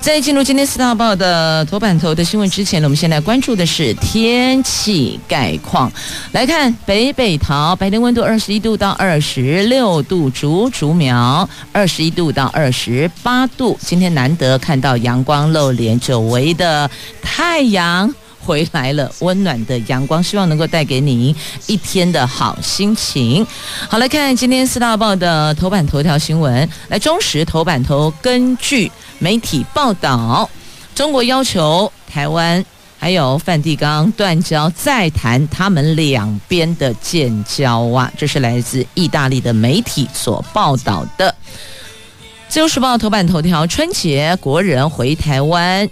在进入今天四大报的头版头的新闻之前呢，我们先来关注的是天气概况。来看北北桃白天温度二十一度到二十六度，竹竹苗二十一度到二十八度。今天难得看到阳光露脸，久违的太阳回来了，温暖的阳光，希望能够带给你一天的好心情。好，来看今天四大报的头版头条新闻。来，中时头版头，根据。媒体报道，中国要求台湾还有梵蒂冈断交，再谈他们两边的建交啊！这是来自意大利的媒体所报道的。自由时报头版头条：春节国人回台湾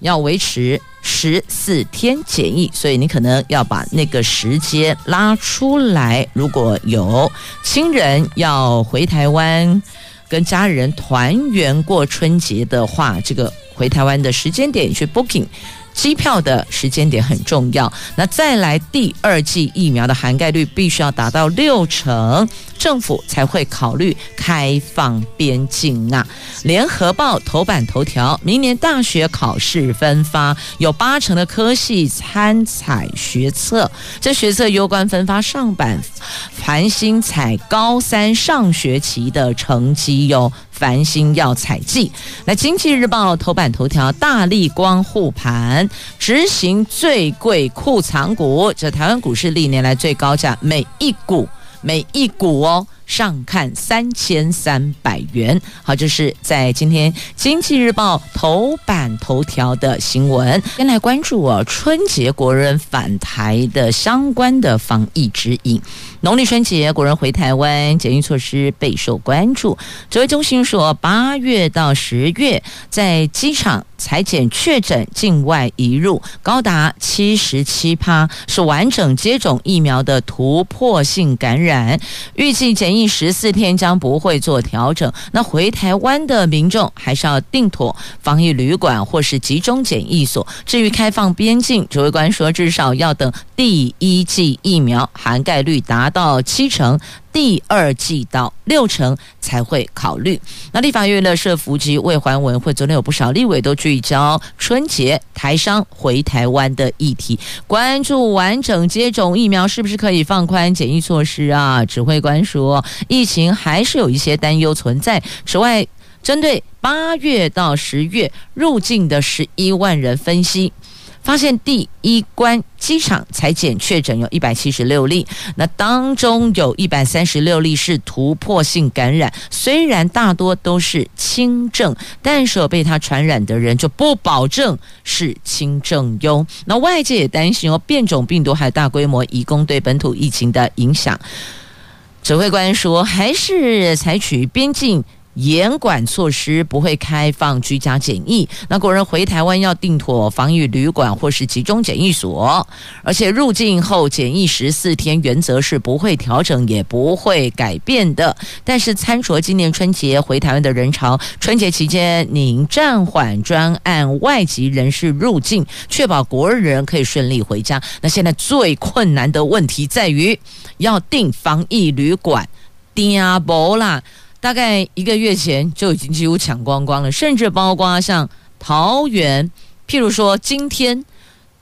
要维持十四天检疫，所以你可能要把那个时间拉出来。如果有亲人要回台湾，跟家人团圆过春节的话，这个回台湾的时间点去 booking 机票的时间点很重要。那再来第二剂疫苗的涵盖率必须要达到六成。政府才会考虑开放边境啊！联合报头版头条：明年大学考试分发，有八成的科系参采学测，这学测攸关分发上榜，繁星采高三上学期的成绩哟，繁星要采集。来，经济日报头版头条：大力光护盘，执行最贵库藏股，这台湾股市历年来最高价，每一股。每一股哦，上看三千三百元。好，这是在今天《经济日报》头版头条的新闻。先来关注哦，春节国人返台的相关的防疫指引。农历春节，国人回台湾检疫措施备受关注。指挥中心说，八月到十月，在机场采检确诊境外移入高达七十七趴，是完整接种疫苗的突破性感染。预计检疫十四天将不会做调整。那回台湾的民众还是要定妥防疫旅馆或是集中检疫所。至于开放边境，指挥官说，至少要等第一剂疫苗涵盖率达到七成，第二季到六成才会考虑。那立法院的社福及卫环委员会昨天有不少立委都聚焦春节台商回台湾的议题，关注完整接种疫苗是不是可以放宽检疫措施啊？指挥官说，疫情还是有一些担忧存在。此外，针对八月到十月入境的十一万人分析。发现第一关机场采检确诊有一百七十六例，那当中有一百三十六例是突破性感染，虽然大多都是轻症，但是有被他传染的人就不保证是轻症哟。那外界也担心哦，变种病毒还有大规模移工对本土疫情的影响。指挥官说，还是采取边境。严管措施不会开放居家检疫，那国人回台湾要订妥防疫旅馆或是集中检疫所，而且入境后检疫十四天原则是不会调整也不会改变的。但是参酌今年春节回台湾的人潮，春节期间您暂缓专案外籍人士入境，确保国人可以顺利回家。那现在最困难的问题在于要订防疫旅馆，订不啦。大概一个月前就已经几乎抢光光了，甚至包括像桃园，譬如说今天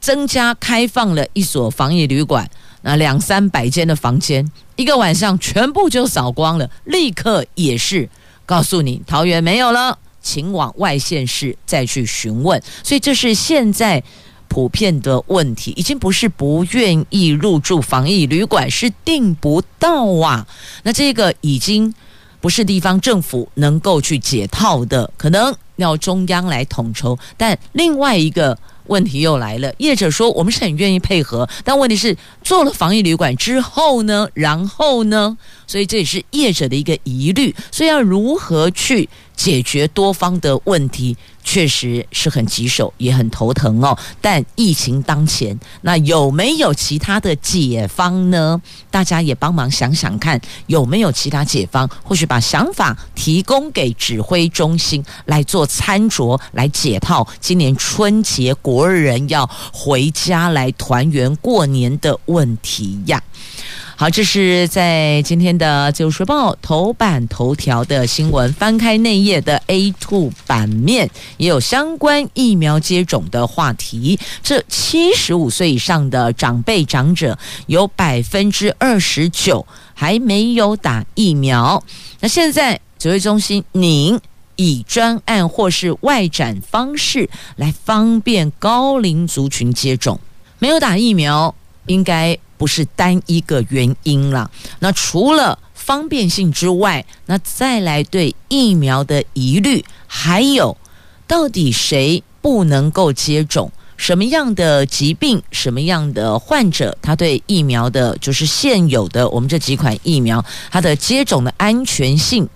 增加开放了一所防疫旅馆，那两三百间的房间，一个晚上全部就扫光了，立刻也是告诉你桃园没有了，请往外县市再去询问。所以这是现在普遍的问题，已经不是不愿意入住防疫旅馆，是订不到啊。那这个已经。不是地方政府能够去解套的，可能要中央来统筹。但另外一个问题又来了，业者说我们是很愿意配合，但问题是做了防疫旅馆之后呢？然后呢？所以这也是业者的一个疑虑。所以要如何去解决多方的问题，确实是很棘手，也很头疼哦。但疫情当前，那有没有其他的解方呢？大家也帮忙想想看，有没有其他解方？或许把想法提供给指挥中心来做参酌，来解套今年春节国人要回家来团圆过年的问题呀。好，这是在今天的《自由时报》头版头条的新闻。翻开内页的 A2 版面，也有相关疫苗接种的话题。这七十五岁以上的长辈长者，有百分之二十九还没有打疫苗。那现在指挥中心，您以专案或是外展方式来方便高龄族群接种，没有打疫苗，应该。不是单一个原因了。那除了方便性之外，那再来对疫苗的疑虑，还有到底谁不能够接种？什么样的疾病？什么样的患者？他对疫苗的，就是现有的我们这几款疫苗，它的接种的安全性。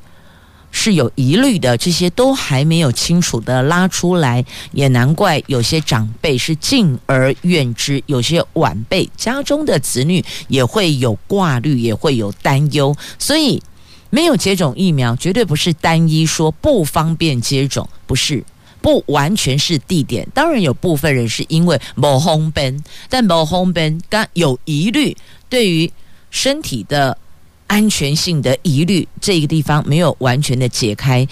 是有疑虑的，这些都还没有清楚的拉出来，也难怪有些长辈是敬而远之，有些晚辈家中的子女也会有挂虑，也会有担忧，所以没有接种疫苗，绝对不是单一说不方便接种，不是，不完全是地点，当然有部分人是因为某红奔，但某红奔刚有疑虑，对于身体的。安全性的疑虑，这个地方没有完全的解开，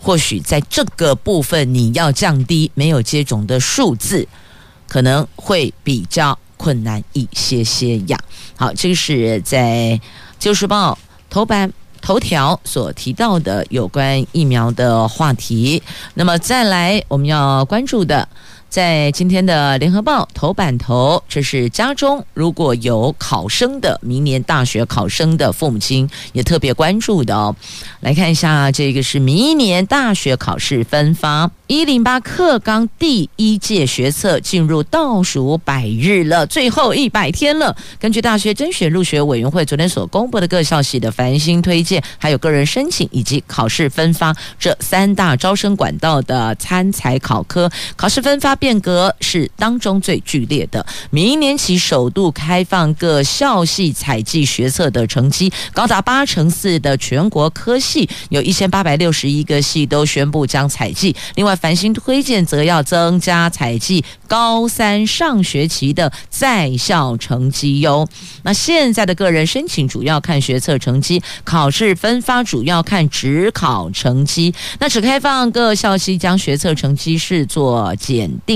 或许在这个部分你要降低没有接种的数字，可能会比较困难一些些呀。好，这是在《旧时报》头版头条所提到的有关疫苗的话题。那么再来，我们要关注的。在今天的联合报头版头，这是家中如果有考生的明年大学考生的父母亲也特别关注的哦。来看一下，这个是明年大学考试分发，一零八课纲第一届学测进入倒数百日了，最后一百天了。根据大学甄选入学委员会昨天所公布的各校系的繁星推荐，还有个人申请以及考试分发这三大招生管道的参采考科考试分发。变革是当中最剧烈的。明年起首度开放各校系采计学测的成绩，高达八成四的全国科系，有一千八百六十一个系都宣布将采计。另外，繁星推荐则要增加采计高三上学期的在校成绩哟。那现在的个人申请主要看学测成绩，考试分发主要看指考成绩。那只开放各校系将学测成绩视作检定。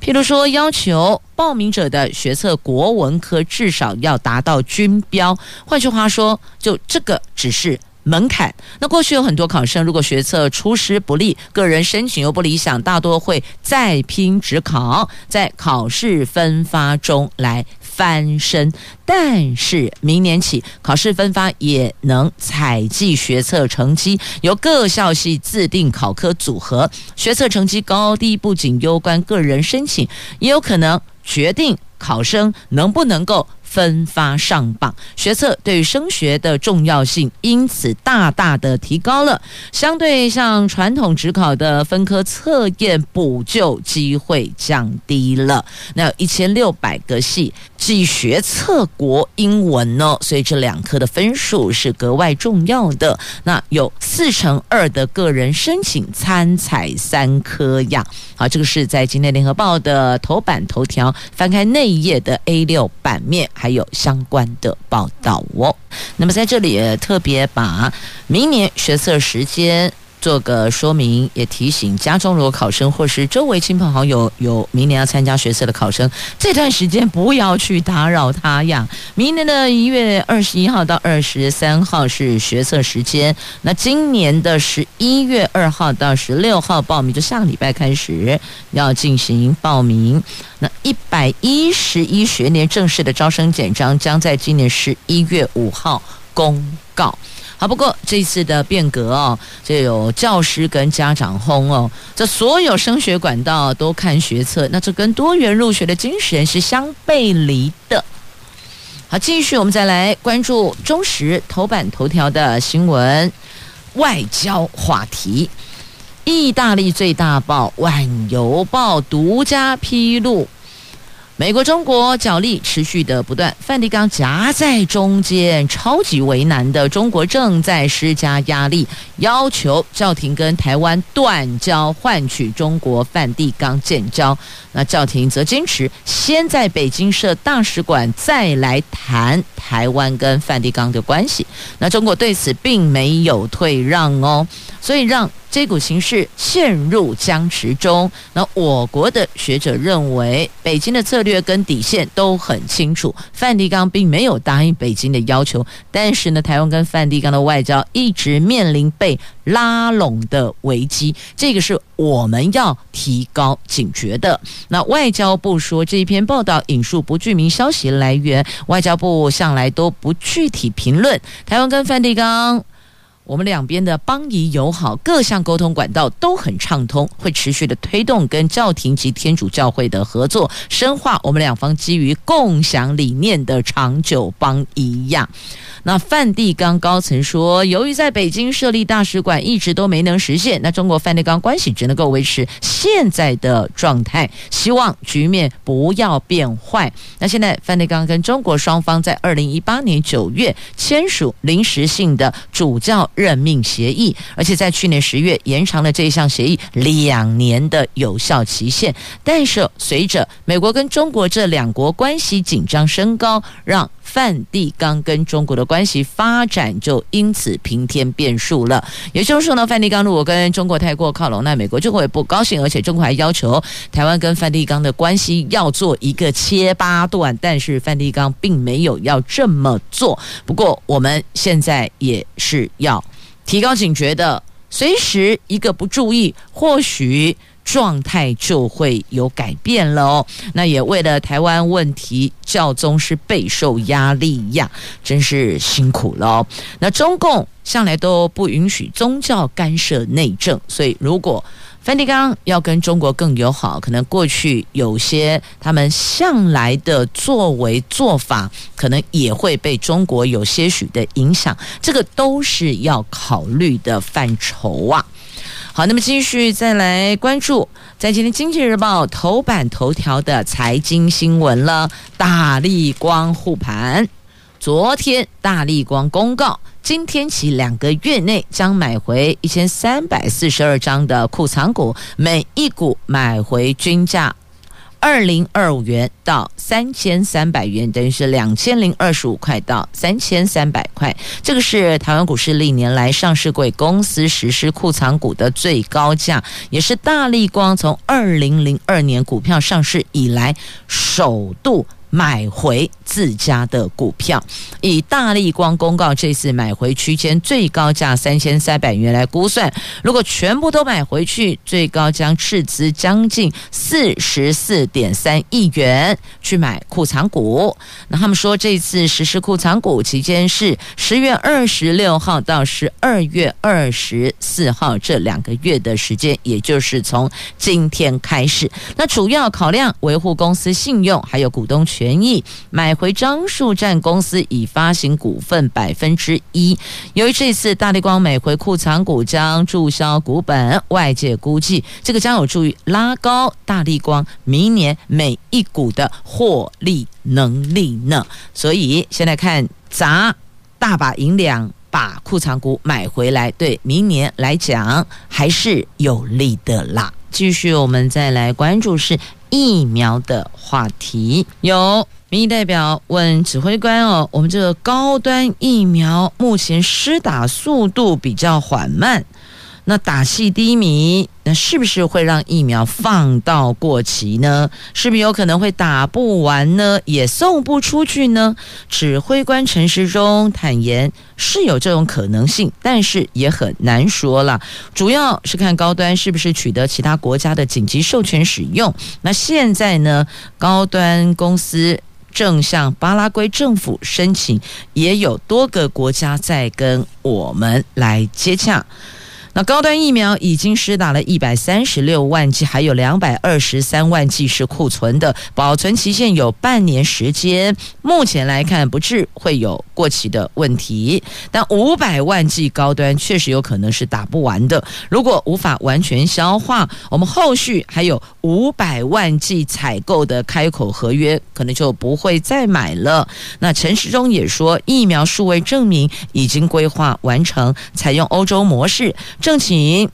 譬如说，要求报名者的学测国文科至少要达到均标。换句话说，就这个只是门槛。那过去有很多考生，如果学测出师不利，个人申请又不理想，大多会再拼职考，在考试分发中来翻身，但是明年起考试分发也能采集学测成绩，由各校系自定考科组合，学测成绩高低不仅攸关个人申请，也有可能决定考生能不能够。分发上榜，学测对于升学的重要性因此大大的提高了。相对像传统只考的分科测验补救机会降低了。那有一千六百个系即学测国英文呢，所以这两科的分数是格外重要的。那有四成二的个人申请参采三科呀。好，这个是在今天联合报的头版头条，翻开内页的 A 六版面。还有相关的报道哦。那么在这里特别把明年学测时间做个说明，也提醒家中如果考生或是周围亲朋好友有明年要参加学测的考生，这段时间不要去打扰他呀。明年的一月二十一号到二十三号是学测时间，那今年的十一月二号到十六号报名，就下个礼拜开始要进行报名。那一百一十一学年正式的招生简章将在今年十一月五号公告。好，不过这次的变革哦，就有教师跟家长轰哦，这所有升学管道都看学测，那这跟多元入学的精神是相背离的。好，继续我们再来关注中时头版头条的新闻，外交话题。意大利最大报《晚邮报》独家披露。美国、中国角力持续的不断，梵蒂冈夹在中间，超级为难的中国正在施加压力，要求教廷跟台湾断交，换取中国梵蒂冈建交。那教廷则坚持先在北京设大使馆，再来谈台湾跟梵蒂冈的关系。那中国对此并没有退让哦，所以让。这股形势陷入僵持中。那我国的学者认为，北京的策略跟底线都很清楚。梵蒂冈并没有答应北京的要求，但是呢，台湾跟梵蒂冈的外交一直面临被拉拢的危机，这个是我们要提高警觉的。那外交部说，这一篇报道引述不具名消息来源，外交部向来都不具体评论台湾跟梵蒂冈。我们两边的邦谊友好，各项沟通管道都很畅通，会持续的推动跟教廷及天主教会的合作，深化我们两方基于共享理念的长久邦谊呀。那梵蒂冈高层说，由于在北京设立大使馆一直都没能实现，那中国梵蒂冈关系只能够维持现在的状态，希望局面不要变坏。那现在梵蒂冈跟中国双方在二零一八年九月签署临时性的主教任命协议，而且在去年十月延长了这一项协议两年的有效期限。但是随着美国跟中国这两国关系紧张升高，让梵蒂冈跟中国的关系发展就因此平添变数了。也就是说呢，梵蒂冈如果跟中国太过靠拢，那美国就会不高兴，而且中国还要求台湾跟梵蒂冈的关系要做一个切八段。但是梵蒂冈并没有要这么做。不过我们现在也是要提高警觉的，随时一个不注意，或许。状态就会有改变了哦。那也为了台湾问题，教宗是备受压力呀，真是辛苦了。那中共向来都不允许宗教干涉内政，所以如果梵蒂冈要跟中国更友好，可能过去有些他们向来的作为做法，可能也会被中国有些许的影响，这个都是要考虑的范畴啊。好，那么继续再来关注，在今天《经济日报》头版头条的财经新闻了。大力光护盘，昨天大力光公告，今天起两个月内将买回一千三百四十二张的库藏股，每一股买回均价。二零二五元到三千三百元，等于是两千零二十五块到三千三百块。这个是台湾股市历年来上市柜公司实施库藏股的最高价，也是大力光从二零零二年股票上市以来首度。买回自家的股票，以大立光公告这次买回区间最高价三千三百元来估算，如果全部都买回去，最高将斥资将近四十四点三亿元去买库藏股。那他们说，这次实施库藏股期间是十月二十六号到十二月二十四号这两个月的时间，也就是从今天开始。那主要考量维护公司信用，还有股东。权益买回张数占公司已发行股份百分之一。由于这次大力光每回库藏股将注销股本，外界估计这个将有助于拉高大力光明年每一股的获利能力呢。所以现在看砸大把银两把库藏股买回来，对明年来讲还是有利的啦。继续，我们再来关注是。疫苗的话题，有民意代表问指挥官哦，我们这个高端疫苗目前施打速度比较缓慢。那打气低迷，那是不是会让疫苗放到过期呢？是不是有可能会打不完呢？也送不出去呢？指挥官陈时中坦言是有这种可能性，但是也很难说了。主要是看高端是不是取得其他国家的紧急授权使用。那现在呢，高端公司正向巴拉圭政府申请，也有多个国家在跟我们来接洽。那高端疫苗已经施打了一百三十六万剂，还有两百二十三万剂是库存的，保存期限有半年时间。目前来看，不致会有过期的问题。但五百万剂高端确实有可能是打不完的。如果无法完全消化，我们后续还有五百万剂采购的开口合约，可能就不会再买了。那陈时中也说，疫苗数位证明已经规划完成，采用欧洲模式。正请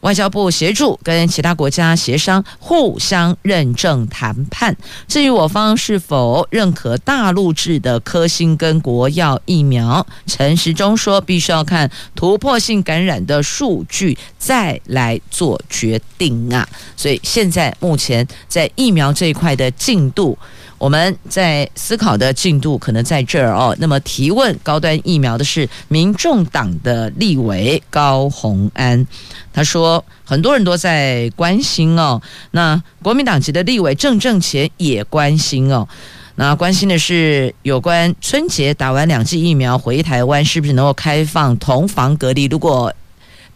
外交部协助跟其他国家协商，互相认证谈判。至于我方是否认可大陆制的科兴跟国药疫苗，陈时中说必须要看突破性感染的数据再来做决定啊。所以现在目前在疫苗这一块的进度。我们在思考的进度可能在这儿哦。那么提问高端疫苗的是民众党的立委高虹安，他说很多人都在关心哦。那国民党籍的立委郑正前也关心哦。那关心的是有关春节打完两剂疫苗回台湾是不是能够开放同房隔离？如果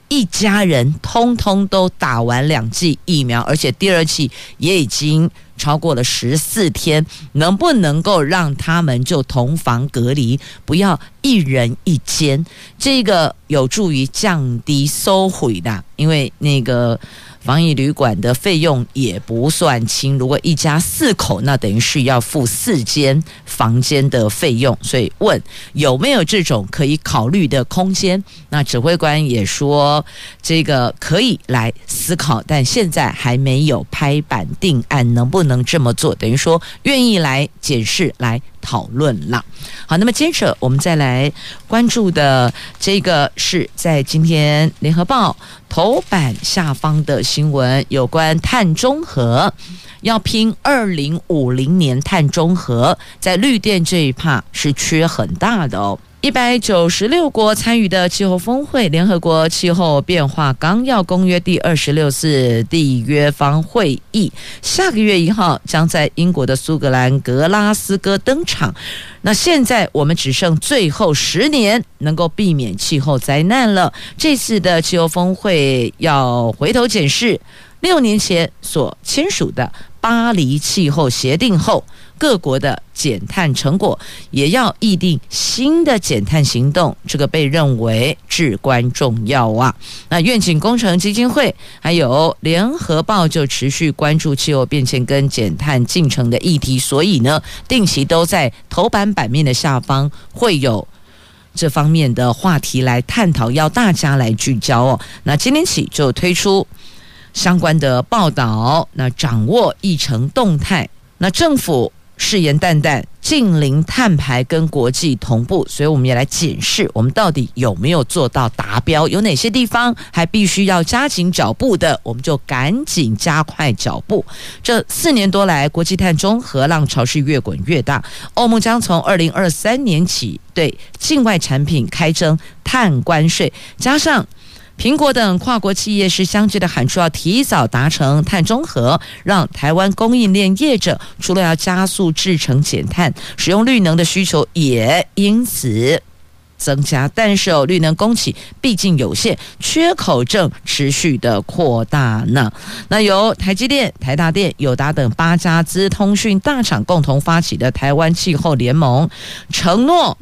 一家人通通都打完两剂疫苗，而且第二剂也已经。超过了十四天，能不能够让他们就同房隔离，不要一人一间？这个有助于降低收回的，因为那个。防疫旅馆的费用也不算轻，如果一家四口，那等于是要付四间房间的费用。所以问有没有这种可以考虑的空间？那指挥官也说这个可以来思考，但现在还没有拍板定案，能不能这么做？等于说愿意来检视来。讨论了，好，那么接着我们再来关注的这个是在今天联合报头版下方的新闻，有关碳中和，要拼二零五零年碳中和，在绿电这一趴是缺很大的哦。一百九十六国参与的气候峰会，联合国气候变化纲要公约第二十六次缔约方会议，下个月一号将在英国的苏格兰格拉斯哥登场。那现在我们只剩最后十年能够避免气候灾难了。这次的气候峰会要回头检视六年前所签署的巴黎气候协定后。各国的减碳成果，也要议定新的减碳行动，这个被认为至关重要啊。那愿景工程基金会还有联合报就持续关注气候变迁跟减碳进程的议题，所以呢，定期都在头版版面的下方会有这方面的话题来探讨，要大家来聚焦哦。那今天起就推出相关的报道，那掌握议程动态，那政府。誓言淡淡，近零碳排跟国际同步，所以我们也来检视我们到底有没有做到达标，有哪些地方还必须要加紧脚步的，我们就赶紧加快脚步。这四年多来，国际碳中和浪潮是越滚越大，欧盟将从二零二三年起对境外产品开征碳关税，加上。苹果等跨国企业是相继的喊出要提早达成碳中和，让台湾供应链业者除了要加速制成减碳，使用绿能的需求也因此增加。但是哦，绿能供给毕竟有限，缺口正持续的扩大呢。那由台积电、台达电、友达等八家资通讯大厂共同发起的台湾气候联盟承诺。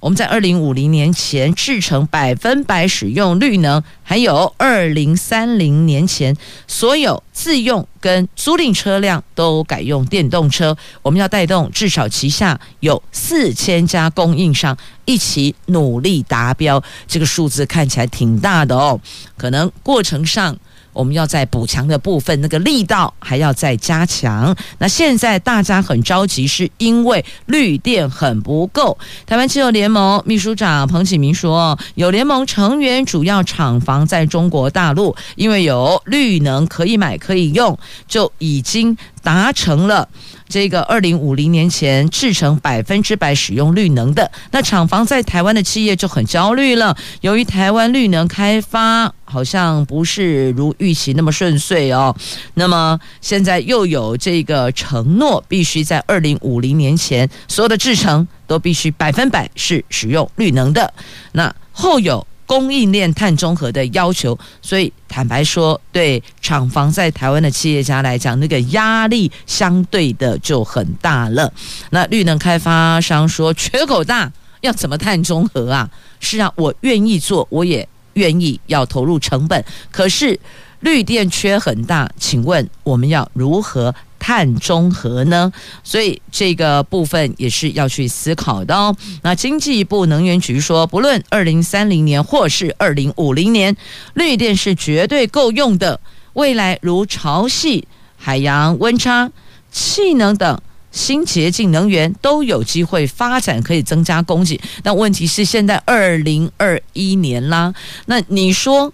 我们在二零五零年前制成百分百使用绿能，还有二零三零年前所有自用跟租赁车辆都改用电动车。我们要带动至少旗下有四千家供应商一起努力达标。这个数字看起来挺大的哦，可能过程上。我们要在补强的部分，那个力道还要再加强。那现在大家很着急，是因为绿电很不够。台湾气候联盟秘书长彭启明说，有联盟成员主要厂房在中国大陆，因为有绿能可以买可以用，就已经达成了。这个二零五零年前制成百分之百使用绿能的，那厂房在台湾的企业就很焦虑了。由于台湾绿能开发好像不是如预期那么顺遂哦，那么现在又有这个承诺，必须在二零五零年前所有的制程都必须百分百是使用绿能的。那后有。供应链碳中和的要求，所以坦白说，对厂房在台湾的企业家来讲，那个压力相对的就很大了。那绿能开发商说缺口大，要怎么碳中和啊？是啊，我愿意做，我也愿意要投入成本，可是绿电缺很大，请问我们要如何？碳中和呢，所以这个部分也是要去思考的哦。那经济部能源局说，不论二零三零年或是二零五零年，绿电是绝对够用的。未来如潮汐、海洋温差、气能等新洁净能源都有机会发展，可以增加供给。但问题是，现在二零二一年啦，那你说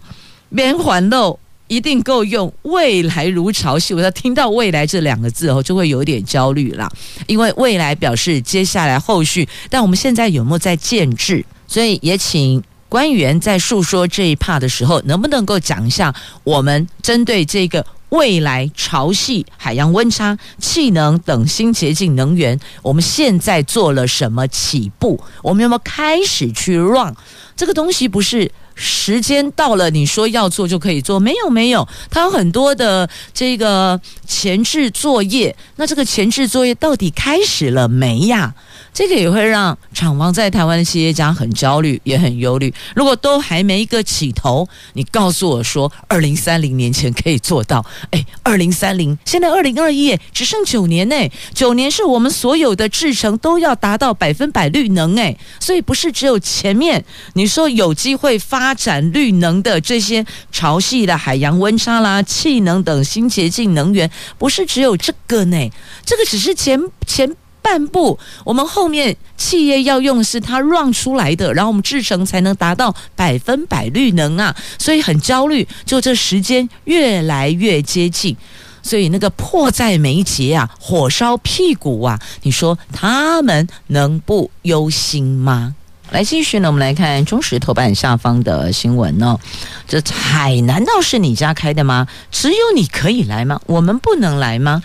免环漏？一定够用，未来如潮汐。我要听到“未来”这两个字后，就会有点焦虑了，因为未来表示接下来后续。但我们现在有没有在建制？所以也请官员在述说这一 part 的时候，能不能够讲一下我们针对这个未来潮汐、海洋温差、气能等新洁净能源，我们现在做了什么起步？我们有没有开始去 run 这个东西？不是。时间到了，你说要做就可以做？没有，没有，它有很多的这个前置作业。那这个前置作业到底开始了没呀？这个也会让厂房在台湾的企业家很焦虑，也很忧虑。如果都还没一个起头，你告诉我说二零三零年前可以做到，哎，二零三零，现在二零二一，只剩九年呢，九年是我们所有的制程都要达到百分百绿能哎，所以不是只有前面你说有机会发展绿能的这些潮汐的海洋温差啦、气能等新洁净能源，不是只有这个呢，这个只是前前。半步，我们后面企业要用是它 run 出来的，然后我们制成才能达到百分百绿能啊，所以很焦虑。就这时间越来越接近，所以那个迫在眉睫啊，火烧屁股啊，你说他们能不忧心吗？来继续呢，我们来看中石头版下方的新闻呢、哦。这海难道是你家开的吗？只有你可以来吗？我们不能来吗？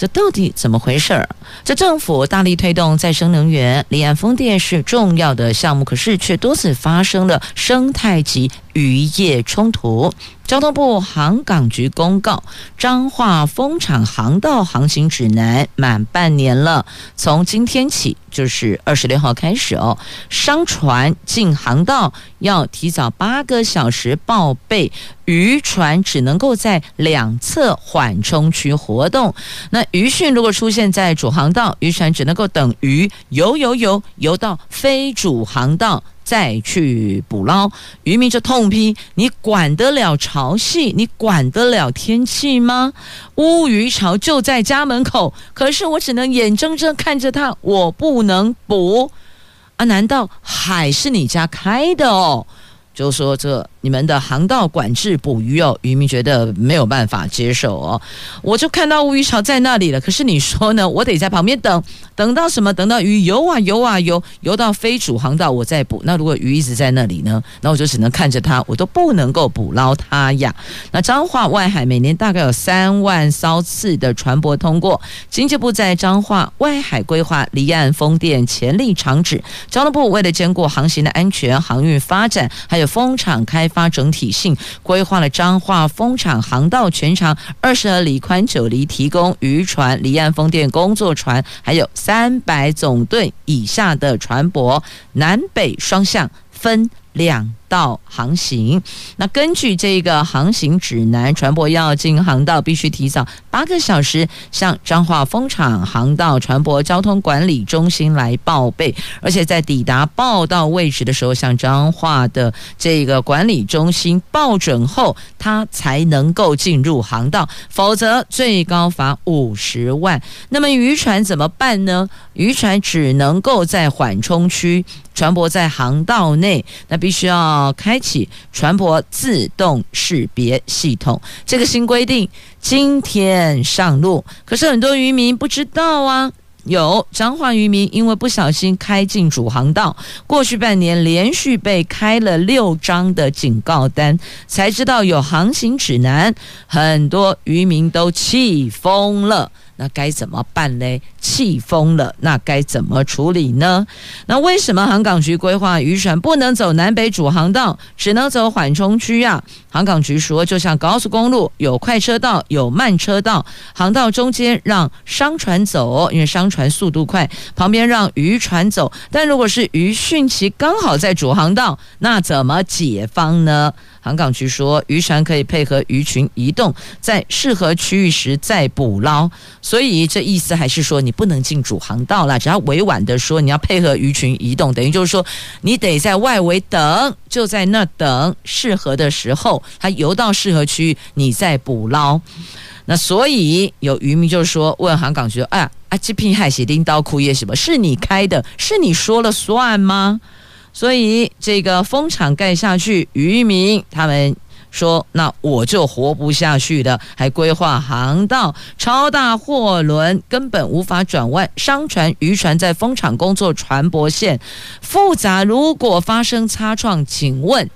这到底怎么回事儿？这政府大力推动再生能源，离岸风电是重要的项目，可是却多次发生了生态及渔业冲突。交通部航港局公告，彰化风场航道航行指南满半年了，从今天起就是二十六号开始哦，商船进航道要提早八个小时报备，渔船只能够在两侧缓冲区活动。那渔汛如果出现在主航道，渔船只能够等鱼游游游游到非主航道。再去捕捞，渔民就痛批：你管得了潮汐？你管得了天气吗？乌鱼潮就在家门口，可是我只能眼睁睁看着它，我不能捕啊！难道海是你家开的哦？就说这。你们的航道管制捕鱼哦，渔民觉得没有办法接受哦。我就看到乌鱼潮在那里了，可是你说呢？我得在旁边等，等到什么？等到鱼游啊游啊游，游到非主航道，我再捕。那如果鱼一直在那里呢？那我就只能看着它，我都不能够捕捞它呀。那彰化外海每年大概有三万艘次的船舶通过，经济部在彰化外海规划离岸风电潜力场址，交通部为了兼顾航行的安全、航运发展，还有风场开。发整体性规划了彰化风场航道全长二十二里、宽九里，提供渔船、离岸风电工作船，还有三百总吨以下的船舶，南北双向分两道航行。那根据这个航行指南，船舶要进航道，必须提早八个小时向彰化风场航道船舶交通管理中心来报备，而且在抵达报到位置的时候，向彰化的这个管理中心报准后，他才能够进入航道，否则最高罚五十万。那么渔船怎么办呢？渔船只能够在缓冲区，船舶在航道内，那必须要。要开启船舶自动识别系统，这个新规定今天上路，可是很多渔民不知道啊。有彰化渔民因为不小心开进主航道，过去半年连续被开了六张的警告单，才知道有航行指南，很多渔民都气疯了。那该怎么办呢？气疯了，那该怎么处理呢？那为什么航港局规划渔船不能走南北主航道，只能走缓冲区啊？航港局说，就像高速公路，有快车道，有慢车道，航道中间让商船走，因为商船速度快，旁边让渔船走。但如果是渔汛期刚好在主航道，那怎么解方呢？航港局说，渔船可以配合鱼群移动，在适合区域时再捕捞。所以这意思还是说，你不能进主航道了。只要委婉的说，你要配合鱼群移动，等于就是说，你得在外围等，就在那等，适合的时候，它游到适合区域，你再捕捞。那所以有渔民就说，问航港局：“哎呀，啊，这片海是拎刀枯叶什么？是你开的？是你说了算吗？”所以这个风场盖下去，渔民他们说：“那我就活不下去的。”还规划航道，超大货轮根本无法转弯，商船、渔船在风场工作，船舶线复杂。如果发生擦撞，请问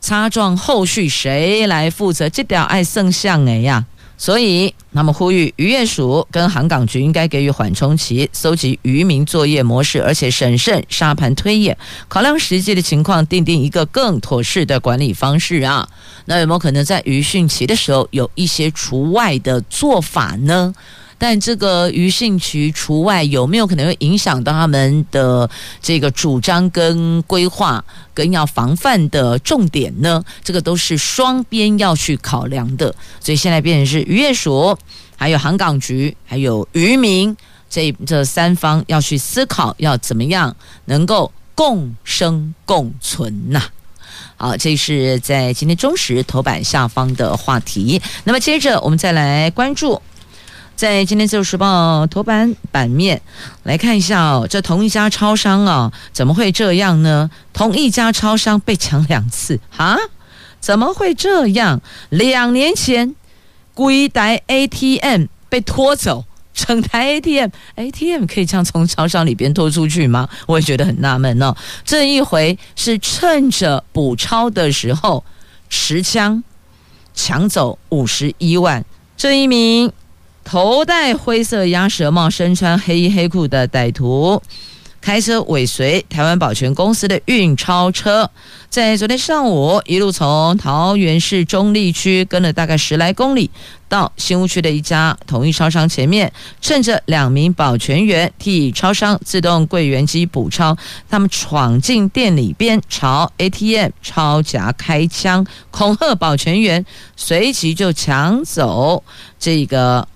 擦撞后续谁来负责？这条爱圣像哎呀！所以，他们呼吁渔业署跟航港局应该给予缓冲期，搜集渔民作业模式，而且审慎沙盘推演，考量实际的情况，订定一个更妥适的管理方式啊。那有没有可能在渔汛期的时候有一些除外的做法呢？但这个渔汛期除外有没有可能会影响到他们的这个主张跟规划跟要防范的重点呢？这个都是双边要去考量的。所以现在变成是渔业署、还有航港局、还有渔民这这三方要去思考，要怎么样能够共生共存呐、好，这是在今天中时头版下方的话题。那么接着我们再来关注。在今天《自由时报》头版版面来看一下哦，这同一家超商啊，怎么会这样呢？同一家超商被抢两次啊？怎么会这样？两年前，规台 ATM 被拖走，整台 ATM，ATM 可以这样从超商里边拖出去吗？我也觉得很纳闷哦。这一回是趁着补超的时候持枪抢走五十一万，这一名。头戴灰色鸭舌帽、身穿黑衣黑裤的歹徒，开车尾随台湾保全公司的运钞车，在昨天上午一路从桃园市中坜区跟了大概十来公里，到新屋区的一家统一超商前面，趁着两名保全员替超商自动柜员机补钞，他们闯进店里边，朝 ATM 超夹开枪，恐吓保全员，随即就抢走这个。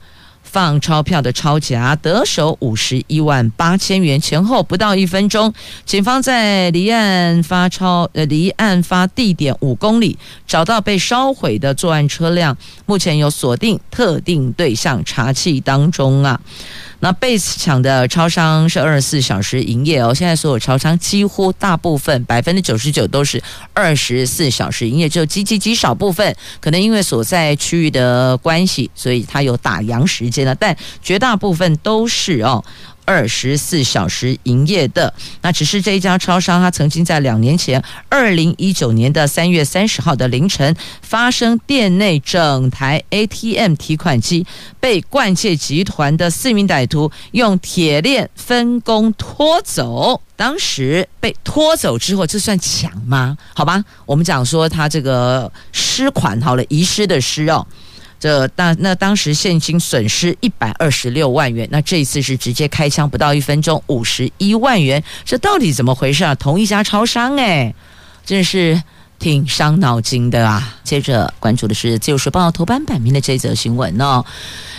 放钞票的钞夹得手五十一万八千元，前后不到一分钟，警方在离案发超呃离案发地点五公里找到被烧毁的作案车辆，目前有锁定特定对象查缉当中啊。那被抢的超商是二十四小时营业哦，现在所有超商几乎大部分百分之九十九都是二十四小时营业，只有极极极少部分可能因为所在区域的关系，所以它有打烊时间了，但绝大部分都是哦。二十四小时营业的，那只是这一家超商，它曾经在两年前，二零一九年的三月三十号的凌晨，发生店内整台 ATM 提款机被冠界集团的四名歹徒用铁链分工拖走。当时被拖走之后，这算抢吗？好吧，我们讲说他这个失款好了，遗失的失哦。这当那当时现金损失一百二十六万元，那这一次是直接开枪，不到一分钟五十一万元，这到底怎么回事啊？同一家超商哎，真是挺伤脑筋的啊！接着关注的是《自由时报》头版版面的这则新闻哦，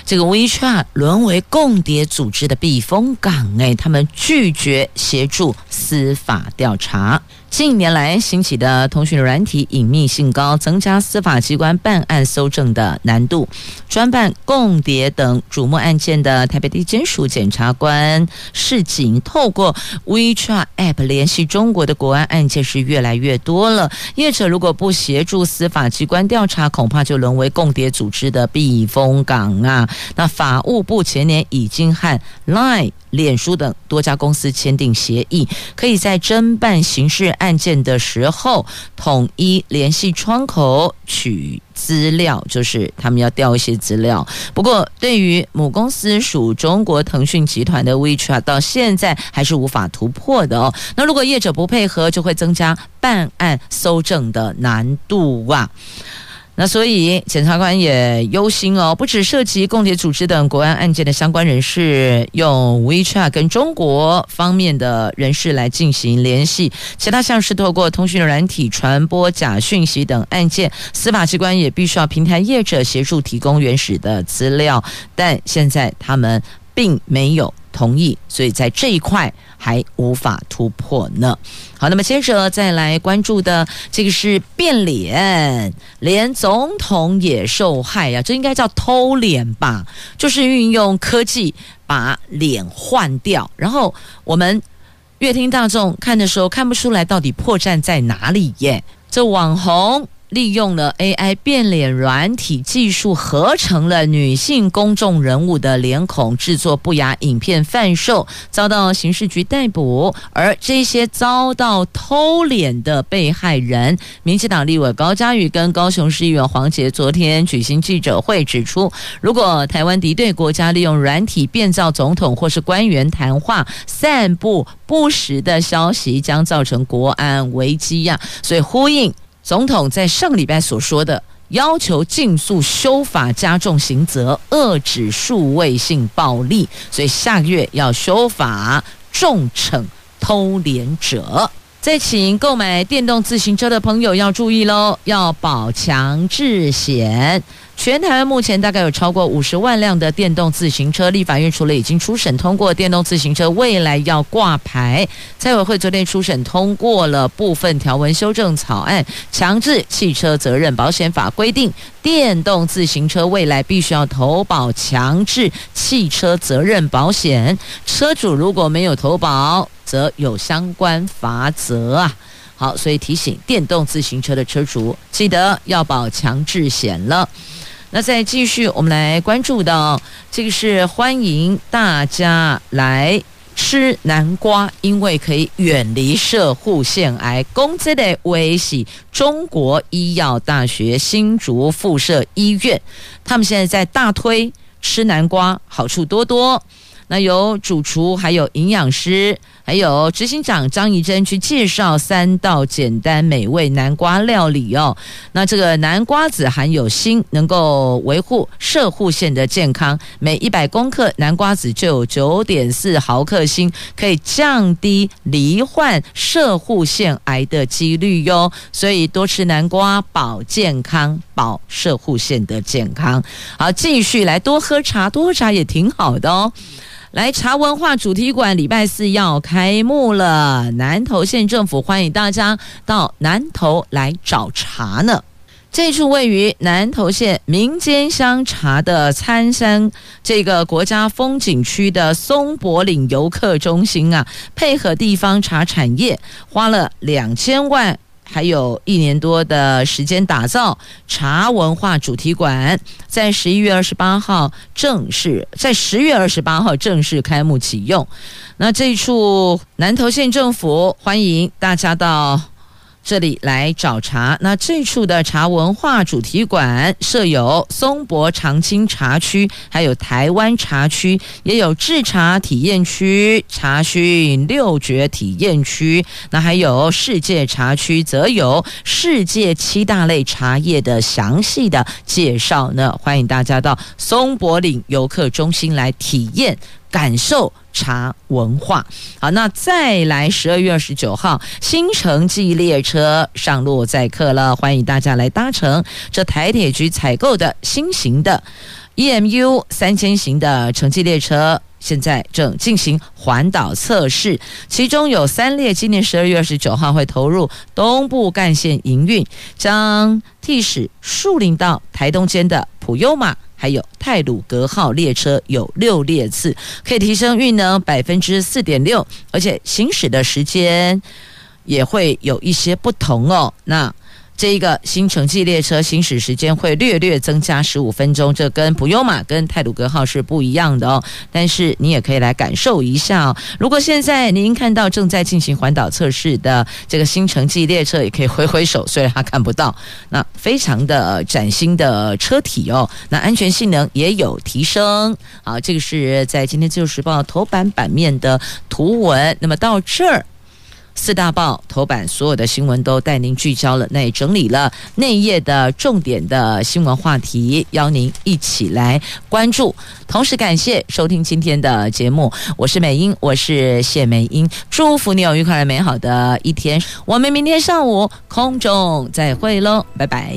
这个 WeChat 沦为共谍组织的避风港哎，他们拒绝协助司法调查。近年来兴起的通讯软体隐秘性高，增加司法机关办案搜证的难度。专办共谍等瞩目案件的台北地检署检察官示警，透过 WeChat App 联系中国的国安案件是越来越多了。业者如果不协助司法机关调查，恐怕就沦为共谍组织的避风港啊！那法务部前年已经和 Line。脸书等多家公司签订协议，可以在侦办刑事案案件的时候统一联系窗口取资料，就是他们要调一些资料。不过，对于母公司属中国腾讯集团的 WeChat，到现在还是无法突破的哦。那如果业者不配合，就会增加办案搜证的难度哇。那所以，检察官也忧心哦，不只涉及共谍组织等国安案件的相关人士用 WeChat 跟中国方面的人士来进行联系，其他像是透过通讯软体传播假讯息等案件，司法机关也必须要平台业者协助提供原始的资料，但现在他们并没有同意，所以在这一块还无法突破呢。好，那么接着再来关注的这个是变脸，连总统也受害呀、啊，这应该叫偷脸吧？就是运用科技把脸换掉，然后我们阅听大众看的时候看不出来到底破绽在哪里耶？这网红。利用了 AI 变脸软体技术，合成了女性公众人物的脸孔，制作不雅影片贩售，遭到刑事局逮捕。而这些遭到偷脸的被害人，民进党立委高嘉瑜跟高雄市议员黄杰昨天举行记者会，指出，如果台湾敌对国家利用软体变造总统或是官员谈话，散布不实的消息，将造成国安危机呀。所以呼应。总统在上个礼拜所说的，要求尽速修法加重刑责，遏止数位性暴力，所以下个月要修法重惩偷脸者。再请购买电动自行车的朋友要注意喽，要保强制险。全台湾目前大概有超过五十万辆的电动自行车，立法院除了已经初审通过电动自行车未来要挂牌，财委会昨天初审通过了部分条文修正草案，强制汽车责任保险法规定，电动自行车未来必须要投保强制汽车责任保险，车主如果没有投保，则有相关罚则啊。好，所以提醒电动自行车的车主，记得要保强制险了。那再继续，我们来关注到这个是欢迎大家来吃南瓜，因为可以远离社护腺癌。公资的威喜中国医药大学新竹附设医院，他们现在在大推吃南瓜，好处多多。那有主厨，还有营养师，还有执行长张怡珍去介绍三道简单美味南瓜料理哦。那这个南瓜子含有锌，能够维护射护腺的健康。每一百公克南瓜子就有九点四毫克锌，可以降低罹患射护腺癌的几率哟。所以多吃南瓜保健康，保射护腺的健康。好，继续来多喝茶，多喝茶也挺好的哦。来茶文化主题馆礼拜四要开幕了，南投县政府欢迎大家到南投来找茶呢。这处位于南投县民间香茶的参山这个国家风景区的松柏岭游客中心啊，配合地方茶产业，花了两千万。还有一年多的时间打造茶文化主题馆，在十一月二十八号正式在十月二十八号正式开幕启用。那这一处南投县政府欢迎大家到。这里来找茶，那这处的茶文化主题馆设有松柏长青茶区，还有台湾茶区，也有制茶体验区、茶熏六绝体验区，那还有世界茶区，则有世界七大类茶叶的详细的介绍呢。欢迎大家到松柏岭游客中心来体验。感受茶文化，好，那再来十二月二十九号，新城际列车上路载客了，欢迎大家来搭乘这台铁局采购的新型的 EMU 三千型的城际列车。现在正进行环岛测试，其中有三列今年十二月二十九号会投入东部干线营运，将替使树林到台东间的普悠玛还有泰鲁格号列车有六列次，可以提升运能百分之四点六，而且行驶的时间也会有一些不同哦。那这一个新城际列车行驶时间会略略增加十五分钟，这跟普悠玛跟泰鲁格号是不一样的哦。但是你也可以来感受一下哦。如果现在您看到正在进行环岛测试的这个新城际列车，也可以挥挥手，虽然他看不到，那非常的崭新的车体哦。那安全性能也有提升。好，这个是在今天自由时报头版版面的图文。那么到这儿。四大报头版所有的新闻都带您聚焦了，那也整理了内页的重点的新闻话题，邀您一起来关注。同时感谢收听今天的节目，我是美英，我是谢美英，祝福你有愉快美好的一天。我们明天上午空中再会喽，拜拜。